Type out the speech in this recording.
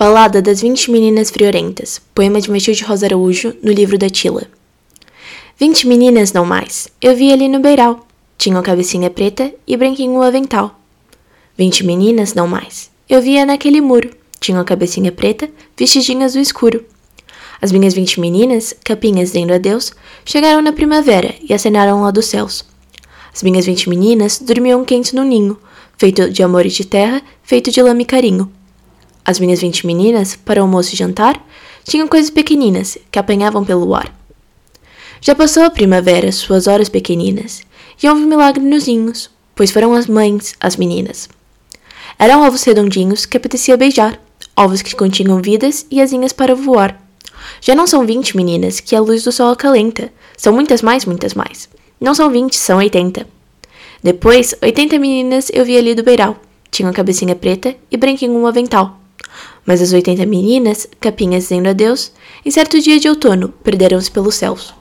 Balada das Vinte Meninas Friorentas, poema de Matilde Rosa Araújo, no livro da Tila. Vinte meninas, não mais, eu vi ali no beiral. Tinham cabecinha preta e branquinho o avental. Vinte meninas, não mais, eu via naquele muro. Tinham cabecinha preta, vestidinhas do escuro. As minhas vinte meninas, capinhas dendo adeus, chegaram na primavera e acenaram lá dos céus. As minhas vinte meninas dormiam quentes no ninho, feito de amor e de terra, feito de lama e carinho. As minhas vinte meninas, para almoço e jantar, tinham coisas pequeninas que apanhavam pelo ar. Já passou a primavera, suas horas pequeninas, e houve milagre nos ninhos, pois foram as mães, as meninas. Eram ovos redondinhos que apetecia beijar, ovos que continham vidas e asinhas para voar. Já não são vinte meninas que a luz do sol acalenta, são muitas mais, muitas mais. Não são vinte, são oitenta. Depois, oitenta meninas eu vi ali do beiral. Tinham cabecinha preta e branquinho um avental. Mas as oitenta meninas, capinhas dizendo adeus, em certo dia de outono, perderam-se pelos céus.